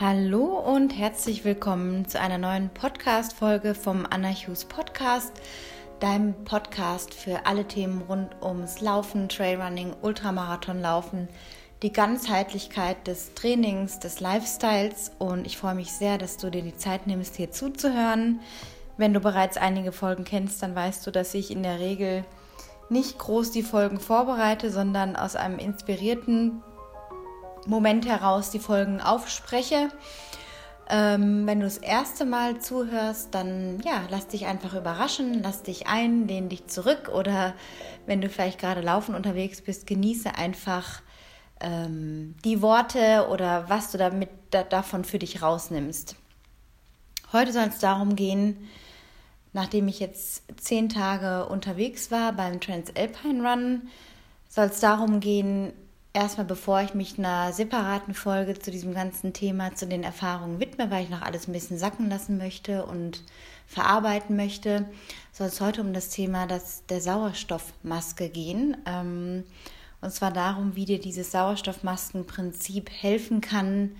Hallo und herzlich willkommen zu einer neuen Podcast-Folge vom Anna Hughes Podcast, deinem Podcast für alle Themen rund ums Laufen, Trailrunning, Ultramarathonlaufen, die Ganzheitlichkeit des Trainings, des Lifestyles und ich freue mich sehr, dass du dir die Zeit nimmst, hier zuzuhören. Wenn du bereits einige Folgen kennst, dann weißt du, dass ich in der Regel nicht groß die Folgen vorbereite, sondern aus einem inspirierten Moment heraus die Folgen aufspreche. Ähm, wenn du das erste Mal zuhörst, dann ja, lass dich einfach überraschen, lass dich ein, lehn dich zurück oder wenn du vielleicht gerade laufen unterwegs bist, genieße einfach ähm, die Worte oder was du damit da, davon für dich rausnimmst. Heute soll es darum gehen, nachdem ich jetzt zehn Tage unterwegs war beim Transalpine Run, soll es darum gehen, erstmal, bevor ich mich einer separaten Folge zu diesem ganzen Thema, zu den Erfahrungen widme, weil ich noch alles ein bisschen sacken lassen möchte und verarbeiten möchte, soll es heute um das Thema das, der Sauerstoffmaske gehen. Ähm, und zwar darum, wie dir dieses Sauerstoffmaskenprinzip helfen kann,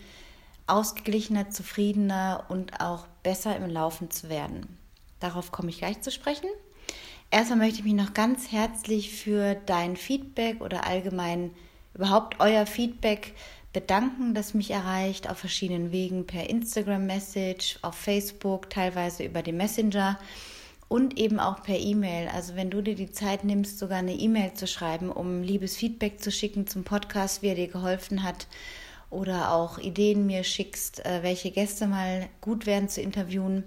ausgeglichener, zufriedener und auch besser im Laufen zu werden. Darauf komme ich gleich zu sprechen. Erstmal möchte ich mich noch ganz herzlich für dein Feedback oder allgemein überhaupt euer Feedback bedanken, das mich erreicht auf verschiedenen Wegen per Instagram-Message, auf Facebook, teilweise über den Messenger und eben auch per E-Mail. Also wenn du dir die Zeit nimmst, sogar eine E-Mail zu schreiben, um liebes Feedback zu schicken zum Podcast, wie er dir geholfen hat oder auch Ideen mir schickst, äh, welche Gäste mal gut wären zu interviewen,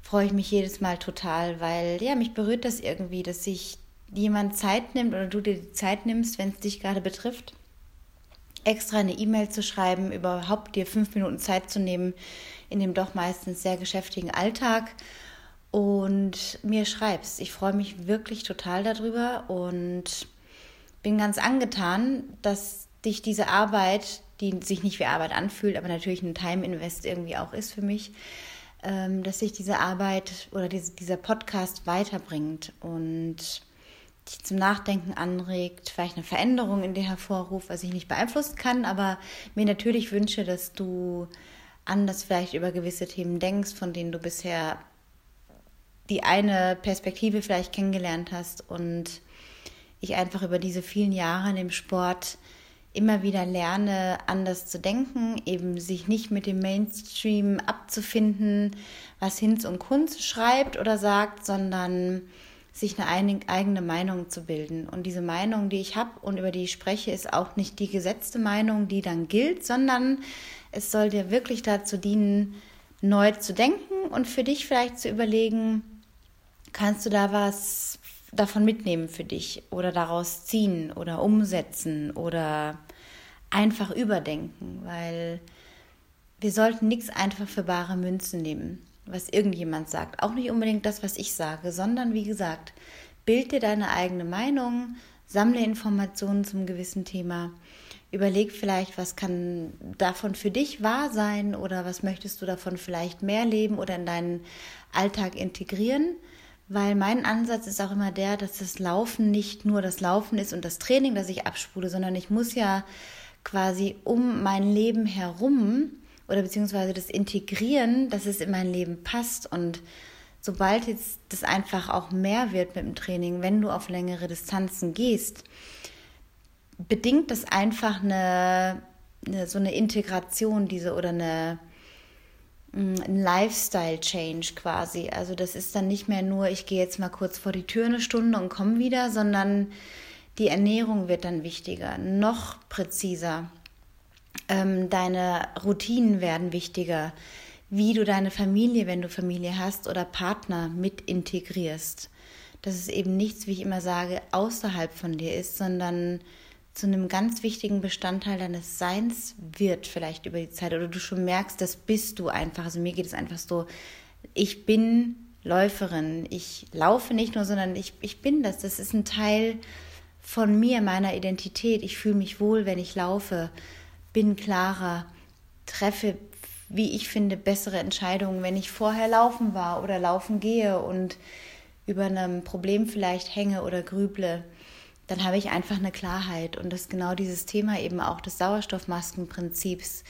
freue ich mich jedes Mal total, weil ja, mich berührt das irgendwie, dass sich jemand Zeit nimmt oder du dir die Zeit nimmst, wenn es dich gerade betrifft, extra eine E-Mail zu schreiben, überhaupt dir fünf Minuten Zeit zu nehmen in dem doch meistens sehr geschäftigen Alltag und mir schreibst. Ich freue mich wirklich total darüber und bin ganz angetan, dass dich diese Arbeit, die sich nicht wie Arbeit anfühlt, aber natürlich ein Time Invest irgendwie auch ist für mich, ähm, dass sich diese Arbeit oder dieser Podcast weiterbringt und dich zum Nachdenken anregt, vielleicht eine Veränderung in dir hervorruft, was ich nicht beeinflussen kann, aber mir natürlich wünsche, dass du anders vielleicht über gewisse Themen denkst, von denen du bisher die eine Perspektive vielleicht kennengelernt hast und ich einfach über diese vielen Jahre in dem Sport immer wieder lerne, anders zu denken, eben sich nicht mit dem Mainstream abzufinden, was Hinz und Kunz schreibt oder sagt, sondern sich eine eigene Meinung zu bilden. Und diese Meinung, die ich habe und über die ich spreche, ist auch nicht die gesetzte Meinung, die dann gilt, sondern es soll dir wirklich dazu dienen, neu zu denken und für dich vielleicht zu überlegen, kannst du da was davon mitnehmen für dich oder daraus ziehen oder umsetzen oder einfach überdenken, weil wir sollten nichts einfach für bare Münzen nehmen was irgendjemand sagt. Auch nicht unbedingt das, was ich sage, sondern wie gesagt, bild dir deine eigene Meinung, sammle Informationen zum gewissen Thema, überleg vielleicht, was kann davon für dich wahr sein oder was möchtest du davon vielleicht mehr leben oder in deinen Alltag integrieren. Weil mein Ansatz ist auch immer der, dass das Laufen nicht nur das Laufen ist und das Training, das ich abspule, sondern ich muss ja quasi um mein Leben herum oder beziehungsweise das Integrieren, dass es in mein Leben passt und sobald jetzt das einfach auch mehr wird mit dem Training, wenn du auf längere Distanzen gehst, bedingt das einfach eine, eine so eine Integration, diese oder eine mm, ein Lifestyle-Change quasi. Also das ist dann nicht mehr nur, ich gehe jetzt mal kurz vor die Tür eine Stunde und komme wieder, sondern die Ernährung wird dann wichtiger, noch präziser. Ähm, deine Routinen werden wichtiger, wie du deine Familie, wenn du Familie hast oder Partner mit integrierst. Dass es eben nichts, wie ich immer sage, außerhalb von dir ist, sondern zu einem ganz wichtigen Bestandteil deines Seins wird vielleicht über die Zeit oder du schon merkst, das bist du einfach. Also mir geht es einfach so, ich bin Läuferin, ich laufe nicht nur, sondern ich, ich bin das. Das ist ein Teil von mir, meiner Identität. Ich fühle mich wohl, wenn ich laufe bin klarer, treffe, wie ich finde, bessere Entscheidungen, wenn ich vorher laufen war oder laufen gehe und über einem Problem vielleicht hänge oder grüble, dann habe ich einfach eine Klarheit. Und das ist genau dieses Thema eben auch des Sauerstoffmaskenprinzips.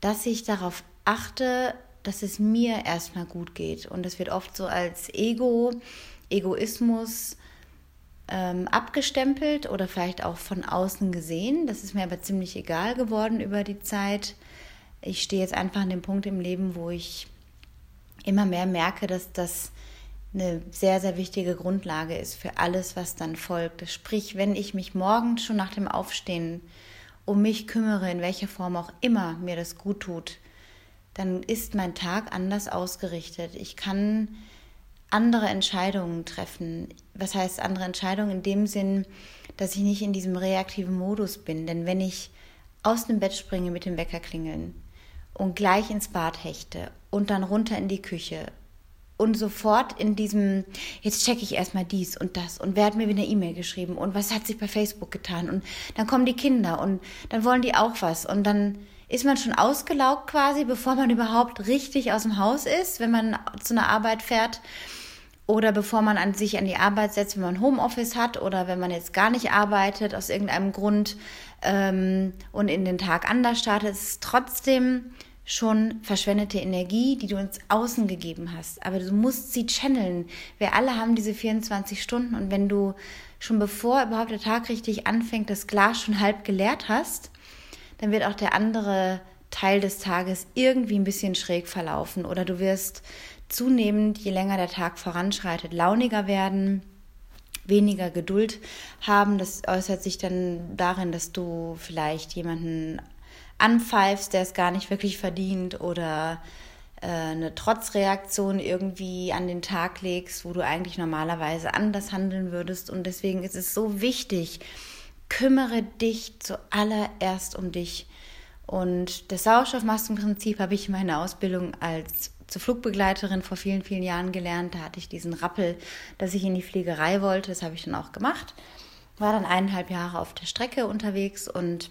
dass ich darauf achte, dass es mir erstmal gut geht. Und das wird oft so als Ego, Egoismus ähm, abgestempelt oder vielleicht auch von außen gesehen. Das ist mir aber ziemlich egal geworden über die Zeit. Ich stehe jetzt einfach an dem Punkt im Leben, wo ich immer mehr merke, dass das eine sehr, sehr wichtige Grundlage ist für alles, was dann folgt. Sprich, wenn ich mich morgens schon nach dem Aufstehen um mich kümmere, in welcher Form auch immer mir das gut tut, dann ist mein Tag anders ausgerichtet. Ich kann andere Entscheidungen treffen. Was heißt andere Entscheidungen? In dem Sinn, dass ich nicht in diesem reaktiven Modus bin. Denn wenn ich aus dem Bett springe mit dem Wecker klingeln und gleich ins Bad hechte und dann runter in die Küche und sofort in diesem, jetzt checke ich erstmal dies und das und wer hat mir wieder eine E-Mail geschrieben und was hat sich bei Facebook getan und dann kommen die Kinder und dann wollen die auch was und dann ist man schon ausgelaugt quasi, bevor man überhaupt richtig aus dem Haus ist, wenn man zu einer Arbeit fährt oder bevor man an sich an die Arbeit setzt, wenn man Homeoffice hat oder wenn man jetzt gar nicht arbeitet aus irgendeinem Grund ähm, und in den Tag anders startet, ist es trotzdem schon verschwendete Energie, die du ins Außen gegeben hast. Aber du musst sie channeln. Wir alle haben diese 24 Stunden und wenn du schon bevor überhaupt der Tag richtig anfängt, das Glas schon halb geleert hast, dann wird auch der andere Teil des Tages irgendwie ein bisschen schräg verlaufen oder du wirst zunehmend, je länger der Tag voranschreitet, launiger werden, weniger Geduld haben. Das äußert sich dann darin, dass du vielleicht jemanden anpfeifst, der es gar nicht wirklich verdient oder äh, eine Trotzreaktion irgendwie an den Tag legst, wo du eigentlich normalerweise anders handeln würdest. Und deswegen ist es so wichtig, kümmere dich zuallererst um dich. Und das Sauerstoffmaskenprinzip habe ich in meiner Ausbildung als zur Flugbegleiterin vor vielen, vielen Jahren gelernt. Da hatte ich diesen Rappel, dass ich in die Fliegerei wollte. Das habe ich dann auch gemacht. War dann eineinhalb Jahre auf der Strecke unterwegs und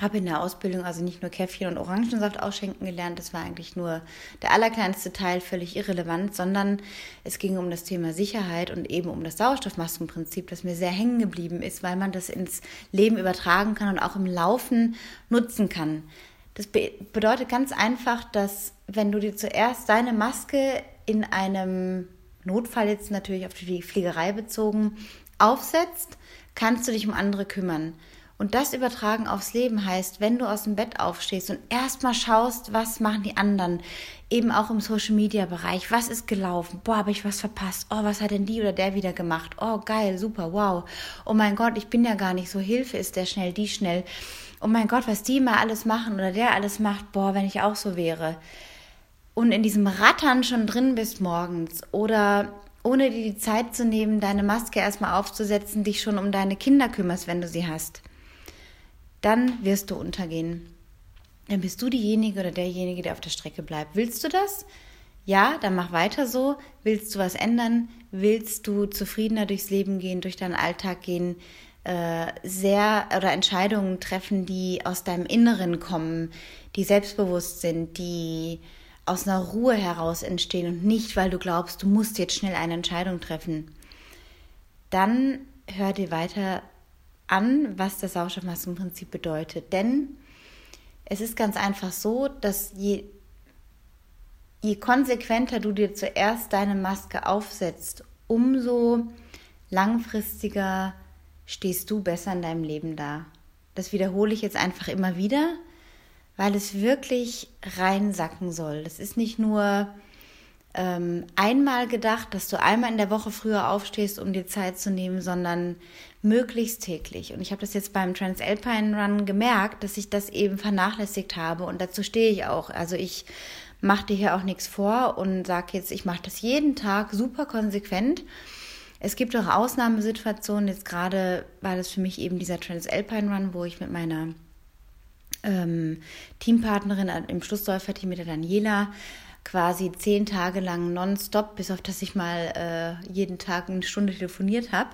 habe in der Ausbildung also nicht nur Käffchen und Orangensaft ausschenken gelernt, das war eigentlich nur der allerkleinste Teil, völlig irrelevant, sondern es ging um das Thema Sicherheit und eben um das Sauerstoffmaskenprinzip, das mir sehr hängen geblieben ist, weil man das ins Leben übertragen kann und auch im Laufen nutzen kann. Das be bedeutet ganz einfach, dass wenn du dir zuerst deine Maske in einem Notfall jetzt natürlich auf die Fliegerei bezogen aufsetzt, kannst du dich um andere kümmern. Und das übertragen aufs Leben heißt, wenn du aus dem Bett aufstehst und erstmal schaust, was machen die anderen, eben auch im Social Media Bereich, was ist gelaufen? Boah, habe ich was verpasst? Oh, was hat denn die oder der wieder gemacht? Oh, geil, super, wow. Oh mein Gott, ich bin ja gar nicht so, Hilfe ist der schnell, die schnell. Oh mein Gott, was die mal alles machen oder der alles macht, boah, wenn ich auch so wäre. Und in diesem Rattern schon drin bist morgens oder ohne dir die Zeit zu nehmen, deine Maske erstmal aufzusetzen, dich schon um deine Kinder kümmerst, wenn du sie hast dann wirst du untergehen. Dann bist du diejenige oder derjenige, der auf der Strecke bleibt. Willst du das? Ja, dann mach weiter so. Willst du was ändern? Willst du zufriedener durchs Leben gehen, durch deinen Alltag gehen? Äh, sehr oder Entscheidungen treffen, die aus deinem Inneren kommen, die selbstbewusst sind, die aus einer Ruhe heraus entstehen und nicht, weil du glaubst, du musst jetzt schnell eine Entscheidung treffen. Dann hör dir weiter an, was das Sauerstoffmaskenprinzip bedeutet. Denn es ist ganz einfach so, dass je, je konsequenter du dir zuerst deine Maske aufsetzt, umso langfristiger stehst du besser in deinem Leben da. Das wiederhole ich jetzt einfach immer wieder, weil es wirklich reinsacken soll. Das ist nicht nur ähm, einmal gedacht, dass du einmal in der Woche früher aufstehst, um dir Zeit zu nehmen, sondern möglichst täglich. Und ich habe das jetzt beim Transalpine Run gemerkt, dass ich das eben vernachlässigt habe und dazu stehe ich auch. Also ich mache dir hier auch nichts vor und sage jetzt, ich mache das jeden Tag super konsequent. Es gibt auch Ausnahmesituationen. Jetzt gerade war das für mich eben dieser Transalpine Run, wo ich mit meiner ähm, Teampartnerin im Schlussläuferteam mit der Daniela quasi zehn Tage lang nonstop, bis auf dass ich mal äh, jeden Tag eine Stunde telefoniert habe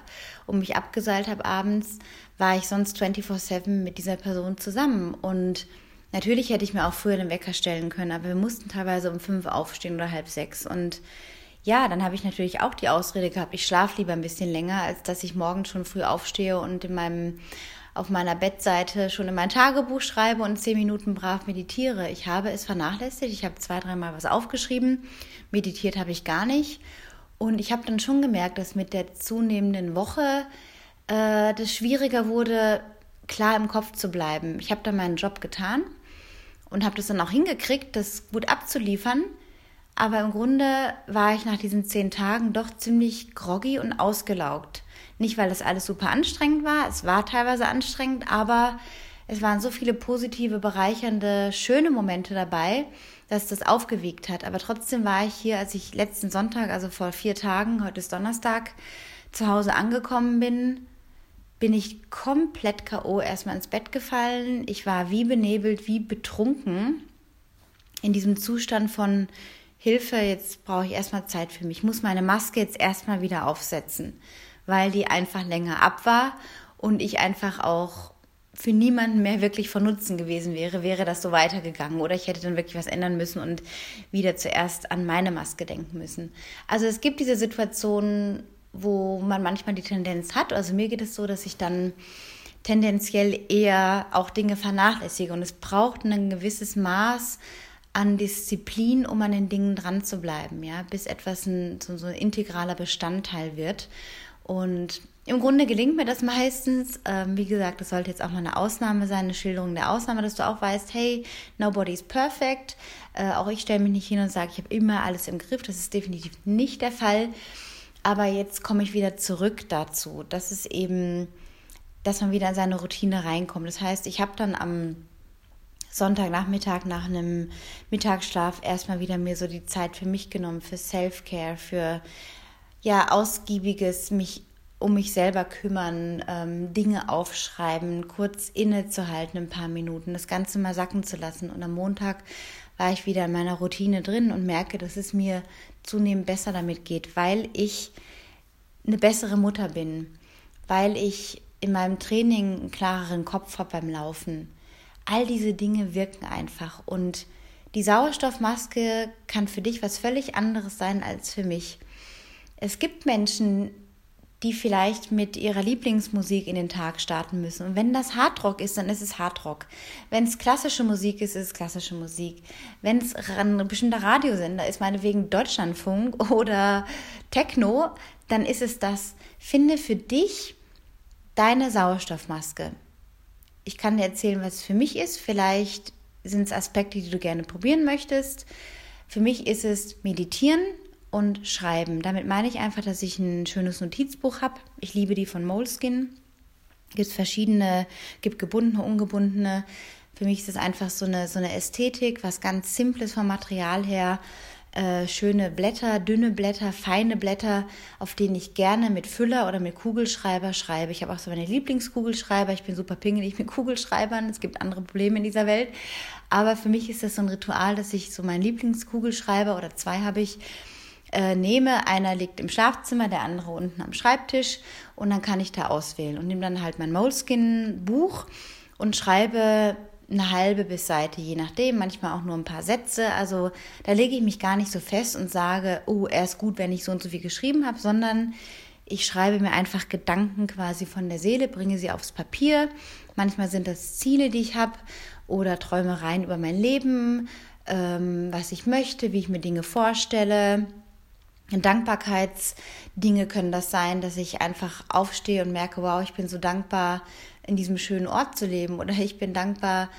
und mich abgeseilt habe abends, war ich sonst 24-7 mit dieser Person zusammen. Und natürlich hätte ich mir auch früher den Wecker stellen können, aber wir mussten teilweise um fünf aufstehen oder halb sechs. Und ja, dann habe ich natürlich auch die Ausrede gehabt, ich schlafe lieber ein bisschen länger, als dass ich morgens schon früh aufstehe und in meinem auf meiner Bettseite schon in mein Tagebuch schreibe und zehn Minuten brav meditiere. Ich habe es vernachlässigt. Ich habe zwei, dreimal was aufgeschrieben. Meditiert habe ich gar nicht. Und ich habe dann schon gemerkt, dass mit der zunehmenden Woche äh, das schwieriger wurde, klar im Kopf zu bleiben. Ich habe dann meinen Job getan und habe das dann auch hingekriegt, das gut abzuliefern. Aber im Grunde war ich nach diesen zehn Tagen doch ziemlich groggy und ausgelaugt. Nicht, weil das alles super anstrengend war, es war teilweise anstrengend, aber es waren so viele positive, bereichernde, schöne Momente dabei, dass das aufgewiegt hat. Aber trotzdem war ich hier, als ich letzten Sonntag, also vor vier Tagen, heute ist Donnerstag, zu Hause angekommen bin, bin ich komplett K.O. erstmal ins Bett gefallen. Ich war wie benebelt, wie betrunken in diesem Zustand von Hilfe, jetzt brauche ich erstmal Zeit für mich. Ich muss meine Maske jetzt erstmal wieder aufsetzen, weil die einfach länger ab war und ich einfach auch für niemanden mehr wirklich von Nutzen gewesen wäre, wäre das so weitergegangen oder ich hätte dann wirklich was ändern müssen und wieder zuerst an meine Maske denken müssen. Also es gibt diese Situationen, wo man manchmal die Tendenz hat, also mir geht es so, dass ich dann tendenziell eher auch Dinge vernachlässige und es braucht ein gewisses Maß an Disziplin, um an den Dingen dran zu bleiben, ja, bis etwas ein, so, so ein integraler Bestandteil wird. Und im Grunde gelingt mir das meistens. Ähm, wie gesagt, das sollte jetzt auch mal eine Ausnahme sein, eine Schilderung der Ausnahme, dass du auch weißt, hey, nobody is perfect. Äh, auch ich stelle mich nicht hin und sage, ich habe immer alles im Griff. Das ist definitiv nicht der Fall. Aber jetzt komme ich wieder zurück dazu. Das ist eben, dass man wieder in seine Routine reinkommt. Das heißt, ich habe dann am Sonntagnachmittag nach einem Mittagsschlaf erstmal wieder mir so die Zeit für mich genommen, für Self-Care, für ja, ausgiebiges mich um mich selber kümmern, ähm, Dinge aufschreiben, kurz innezuhalten, ein paar Minuten, das Ganze mal sacken zu lassen. Und am Montag war ich wieder in meiner Routine drin und merke, dass es mir zunehmend besser damit geht, weil ich eine bessere Mutter bin, weil ich in meinem Training einen klareren Kopf habe beim Laufen, All diese Dinge wirken einfach und die Sauerstoffmaske kann für dich was völlig anderes sein als für mich. Es gibt Menschen, die vielleicht mit ihrer Lieblingsmusik in den Tag starten müssen. Und wenn das Hardrock ist, dann ist es Hardrock. Wenn es klassische Musik ist, ist es klassische Musik. Wenn es ein bestimmter Radiosender ist, meinetwegen Deutschlandfunk oder Techno, dann ist es das. Finde für dich deine Sauerstoffmaske ich kann dir erzählen, was es für mich ist. Vielleicht sind es Aspekte, die du gerne probieren möchtest. Für mich ist es Meditieren und Schreiben. Damit meine ich einfach, dass ich ein schönes Notizbuch habe. Ich liebe die von Moleskin. Gibt verschiedene, gibt gebundene, ungebundene. Für mich ist es einfach so eine, so eine Ästhetik, was ganz Simples vom Material her. Äh, schöne Blätter, dünne Blätter, feine Blätter, auf denen ich gerne mit Füller oder mit Kugelschreiber schreibe. Ich habe auch so meine Lieblingskugelschreiber. Ich bin super pingelig mit Kugelschreibern. Es gibt andere Probleme in dieser Welt. Aber für mich ist das so ein Ritual, dass ich so meinen Lieblingskugelschreiber oder zwei habe ich äh, nehme. Einer liegt im Schlafzimmer, der andere unten am Schreibtisch und dann kann ich da auswählen und nehme dann halt mein Moleskin-Buch und schreibe eine halbe bis Seite, je nachdem, manchmal auch nur ein paar Sätze. Also da lege ich mich gar nicht so fest und sage, oh, er ist gut, wenn ich so und so viel geschrieben habe, sondern ich schreibe mir einfach Gedanken quasi von der Seele, bringe sie aufs Papier. Manchmal sind das Ziele, die ich habe oder Träumereien über mein Leben, ähm, was ich möchte, wie ich mir Dinge vorstelle. Dankbarkeitsdinge können das sein, dass ich einfach aufstehe und merke, wow, ich bin so dankbar, in diesem schönen Ort zu leben oder ich bin dankbar,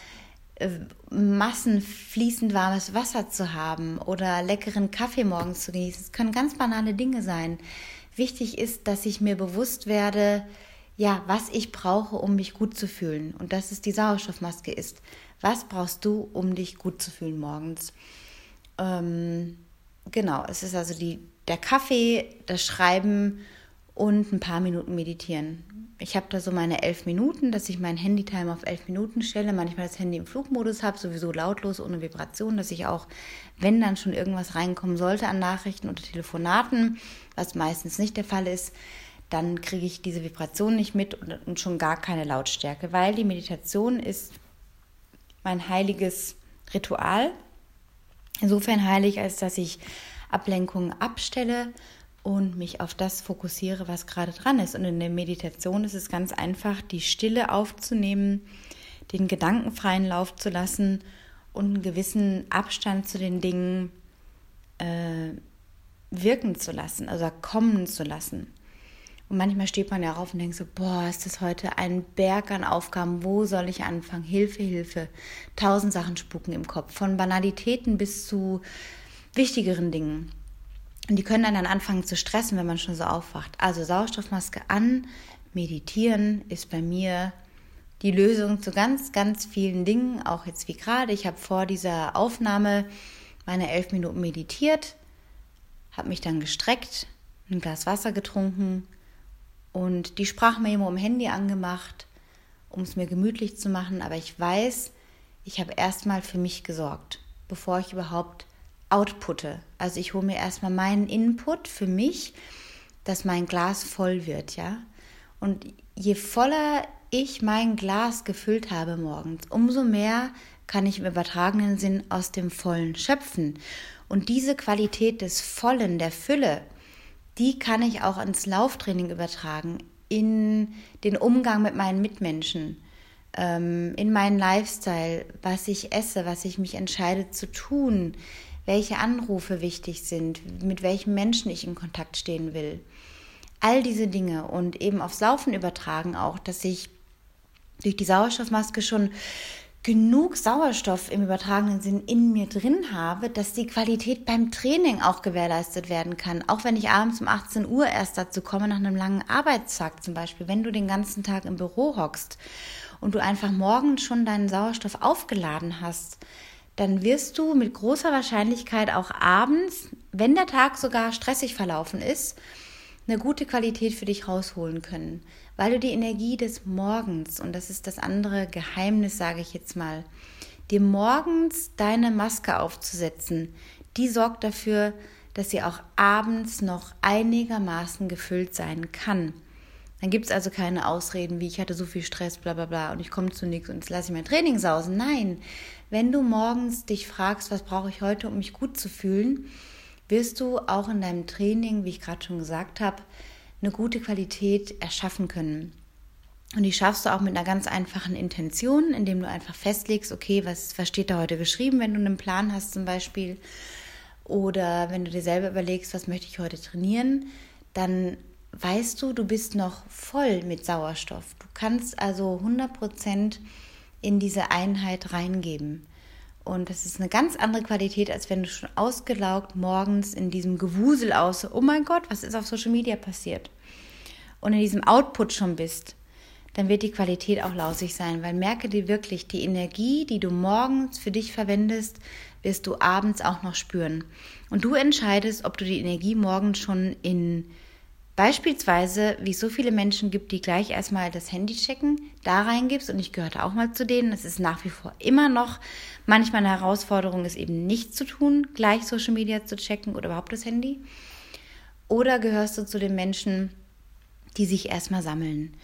äh, Massen fließend warmes Wasser zu haben oder leckeren Kaffee morgens zu genießen. Es können ganz banale Dinge sein. Wichtig ist, dass ich mir bewusst werde, ja, was ich brauche, um mich gut zu fühlen. Und dass es die Sauerstoffmaske ist. Was brauchst du, um dich gut zu fühlen morgens? Ähm, genau, es ist also die, der Kaffee, das Schreiben und ein paar Minuten meditieren. Ich habe da so meine elf Minuten, dass ich mein Handytimer auf elf Minuten stelle, manchmal das Handy im Flugmodus habe, sowieso lautlos, ohne Vibration, dass ich auch, wenn dann schon irgendwas reinkommen sollte an Nachrichten oder Telefonaten, was meistens nicht der Fall ist, dann kriege ich diese Vibration nicht mit und, und schon gar keine Lautstärke, weil die Meditation ist mein heiliges Ritual. Insofern heilig, als dass ich Ablenkungen abstelle und mich auf das fokussiere, was gerade dran ist. Und in der Meditation ist es ganz einfach, die Stille aufzunehmen, den gedankenfreien Lauf zu lassen und einen gewissen Abstand zu den Dingen äh, wirken zu lassen, also kommen zu lassen. Und manchmal steht man ja auf und denkt so, boah, ist das heute ein Berg an Aufgaben, wo soll ich anfangen? Hilfe, Hilfe. Tausend Sachen spucken im Kopf, von Banalitäten bis zu wichtigeren Dingen. Und die können dann anfangen zu stressen, wenn man schon so aufwacht. Also Sauerstoffmaske an, meditieren ist bei mir die Lösung zu ganz, ganz vielen Dingen, auch jetzt wie gerade. Ich habe vor dieser Aufnahme meine elf Minuten meditiert, habe mich dann gestreckt, ein Glas Wasser getrunken und die Sprachmemo im Handy angemacht, um es mir gemütlich zu machen. Aber ich weiß, ich habe erstmal für mich gesorgt, bevor ich überhaupt outputte. Also ich hole mir erstmal meinen Input für mich, dass mein Glas voll wird, ja. Und je voller ich mein Glas gefüllt habe morgens, umso mehr kann ich im übertragenen Sinn aus dem Vollen schöpfen. Und diese Qualität des Vollen, der Fülle, die kann ich auch ins Lauftraining übertragen, in den Umgang mit meinen Mitmenschen, ähm, in meinen Lifestyle, was ich esse, was ich mich entscheide zu tun, welche Anrufe wichtig sind, mit welchen Menschen ich in Kontakt stehen will. All diese Dinge und eben aufs Laufen übertragen auch, dass ich durch die Sauerstoffmaske schon genug Sauerstoff im übertragenen Sinn in mir drin habe, dass die Qualität beim Training auch gewährleistet werden kann. Auch wenn ich abends um 18 Uhr erst dazu komme, nach einem langen Arbeitstag zum Beispiel, wenn du den ganzen Tag im Büro hockst und du einfach morgens schon deinen Sauerstoff aufgeladen hast, dann wirst du mit großer Wahrscheinlichkeit auch abends, wenn der Tag sogar stressig verlaufen ist, eine gute Qualität für dich rausholen können, weil du die Energie des Morgens, und das ist das andere Geheimnis, sage ich jetzt mal, dir morgens deine Maske aufzusetzen, die sorgt dafür, dass sie auch abends noch einigermaßen gefüllt sein kann. Dann gibt es also keine Ausreden wie ich hatte so viel Stress, bla bla bla und ich komme zu nichts und jetzt lasse ich mein Training sausen. Nein, wenn du morgens dich fragst, was brauche ich heute, um mich gut zu fühlen, wirst du auch in deinem Training, wie ich gerade schon gesagt habe, eine gute Qualität erschaffen können. Und die schaffst du auch mit einer ganz einfachen Intention, indem du einfach festlegst, okay, was, was steht da heute geschrieben, wenn du einen Plan hast zum Beispiel. Oder wenn du dir selber überlegst, was möchte ich heute trainieren, dann weißt du, du bist noch voll mit Sauerstoff. Du kannst also 100 Prozent in diese Einheit reingeben. Und das ist eine ganz andere Qualität, als wenn du schon ausgelaugt morgens in diesem Gewusel aus, oh mein Gott, was ist auf Social Media passiert? Und in diesem Output schon bist, dann wird die Qualität auch lausig sein, weil merke dir wirklich, die Energie, die du morgens für dich verwendest, wirst du abends auch noch spüren. Und du entscheidest, ob du die Energie morgens schon in Beispielsweise, wie es so viele Menschen gibt, die gleich erstmal das Handy checken, da reingibst und ich gehörte auch mal zu denen. Es ist nach wie vor immer noch manchmal eine Herausforderung, es eben nicht zu tun, gleich Social Media zu checken oder überhaupt das Handy. Oder gehörst du zu den Menschen, die sich erstmal sammeln?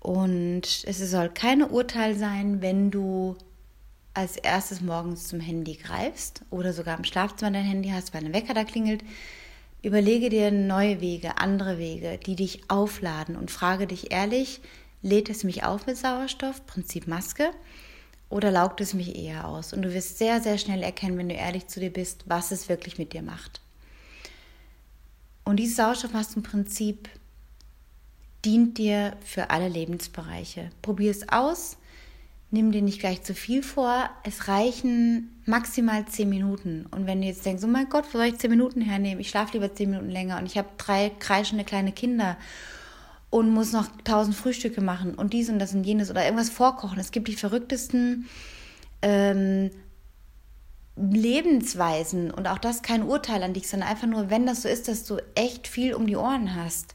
Und es soll kein Urteil sein, wenn du als erstes morgens zum Handy greifst oder sogar im Schlafzimmer dein Handy hast, weil ein Wecker da klingelt Überlege dir neue Wege, andere Wege, die dich aufladen und frage dich ehrlich, lädt es mich auf mit Sauerstoff, Prinzip Maske, oder laugt es mich eher aus? Und du wirst sehr, sehr schnell erkennen, wenn du ehrlich zu dir bist, was es wirklich mit dir macht. Und dieses Sauerstoffmaskenprinzip dient dir für alle Lebensbereiche. Probier es aus, nimm dir nicht gleich zu viel vor. Es reichen maximal zehn Minuten. Und wenn du jetzt denkst, oh mein Gott, wo soll ich zehn Minuten hernehmen? Ich schlafe lieber zehn Minuten länger und ich habe drei kreischende kleine Kinder und muss noch tausend Frühstücke machen und dies und das und jenes oder irgendwas vorkochen. Es gibt die verrücktesten ähm, Lebensweisen und auch das kein Urteil an dich, sondern einfach nur, wenn das so ist, dass du echt viel um die Ohren hast,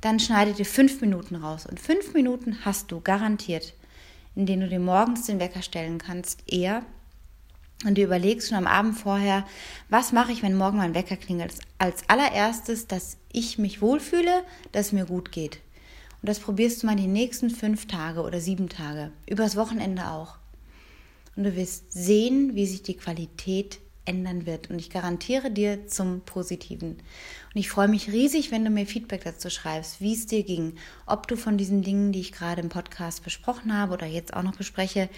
dann schneide dir fünf Minuten raus. Und fünf Minuten hast du garantiert in denen du dir morgens den Wecker stellen kannst, eher. Und du überlegst schon am Abend vorher, was mache ich, wenn morgen mein Wecker klingelt? Als allererstes, dass ich mich wohlfühle, dass es mir gut geht. Und das probierst du mal die nächsten fünf Tage oder sieben Tage, übers Wochenende auch. Und du wirst sehen, wie sich die Qualität ändern wird. Und ich garantiere dir zum Positiven. Und ich freue mich riesig, wenn du mir Feedback dazu schreibst, wie es dir ging, ob du von diesen Dingen, die ich gerade im Podcast besprochen habe oder jetzt auch noch bespreche,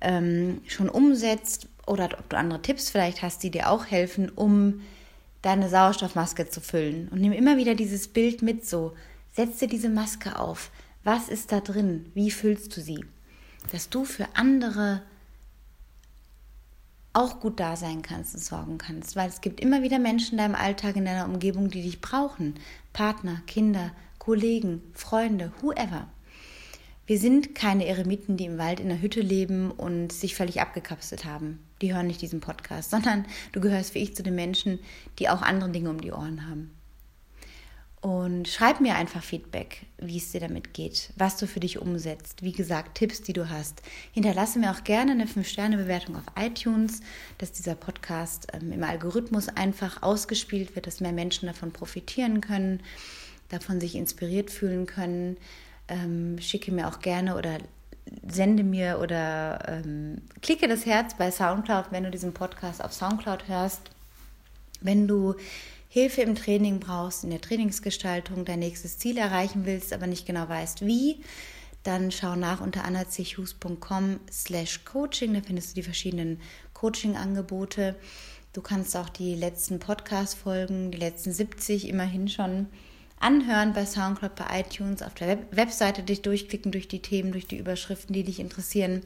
ähm, schon umsetzt oder ob du andere Tipps vielleicht hast, die dir auch helfen, um deine Sauerstoffmaske zu füllen. Und nimm immer wieder dieses Bild mit so. Setz dir diese Maske auf. Was ist da drin? Wie füllst du sie? Dass du für andere auch gut da sein kannst und sorgen kannst, weil es gibt immer wieder Menschen in deinem Alltag, in deiner Umgebung, die dich brauchen. Partner, Kinder, Kollegen, Freunde, whoever. Wir sind keine Eremiten, die im Wald in der Hütte leben und sich völlig abgekapselt haben. Die hören nicht diesen Podcast, sondern du gehörst wie ich zu den Menschen, die auch andere Dinge um die Ohren haben. Und schreib mir einfach Feedback, wie es dir damit geht, was du für dich umsetzt. Wie gesagt, Tipps, die du hast. Hinterlasse mir auch gerne eine 5-Sterne-Bewertung auf iTunes, dass dieser Podcast ähm, im Algorithmus einfach ausgespielt wird, dass mehr Menschen davon profitieren können, davon sich inspiriert fühlen können. Ähm, schicke mir auch gerne oder sende mir oder ähm, klicke das Herz bei SoundCloud, wenn du diesen Podcast auf SoundCloud hörst. Wenn du Hilfe im Training brauchst, in der Trainingsgestaltung, dein nächstes Ziel erreichen willst, aber nicht genau weißt wie, dann schau nach unter annachus.com slash coaching. Da findest du die verschiedenen Coaching-Angebote. Du kannst auch die letzten Podcast-Folgen, die letzten 70 immerhin schon anhören bei Soundcloud, bei iTunes, auf der Web Webseite dich durchklicken durch die Themen, durch die Überschriften, die dich interessieren.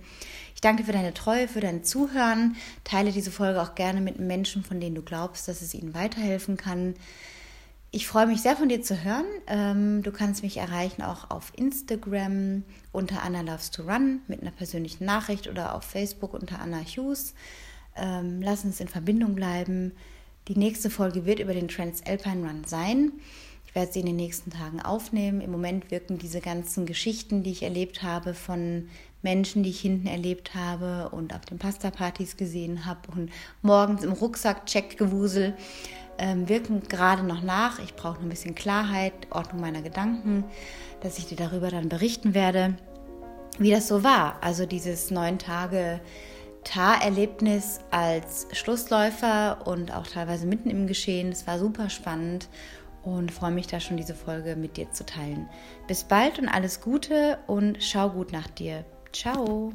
Ich danke für deine Treue, für dein Zuhören. Teile diese Folge auch gerne mit Menschen, von denen du glaubst, dass es ihnen weiterhelfen kann. Ich freue mich sehr von dir zu hören. Ähm, du kannst mich erreichen auch auf Instagram unter Anna Loves to Run mit einer persönlichen Nachricht oder auf Facebook unter Anna Hughes. Ähm, lass uns in Verbindung bleiben. Die nächste Folge wird über den Transalpine Run sein. Ich werde sie in den nächsten Tagen aufnehmen. Im Moment wirken diese ganzen Geschichten, die ich erlebt habe, von Menschen, die ich hinten erlebt habe und auf den Pasta-Partys gesehen habe und morgens im Rucksack-Check-Gewusel, ähm, wirken gerade noch nach. Ich brauche noch ein bisschen Klarheit, Ordnung meiner Gedanken, dass ich dir darüber dann berichten werde, wie das so war. Also dieses neun Tage Tar-Erlebnis als Schlussläufer und auch teilweise mitten im Geschehen. Es war super spannend und freue mich da schon, diese Folge mit dir zu teilen. Bis bald und alles Gute und schau gut nach dir. Ciao.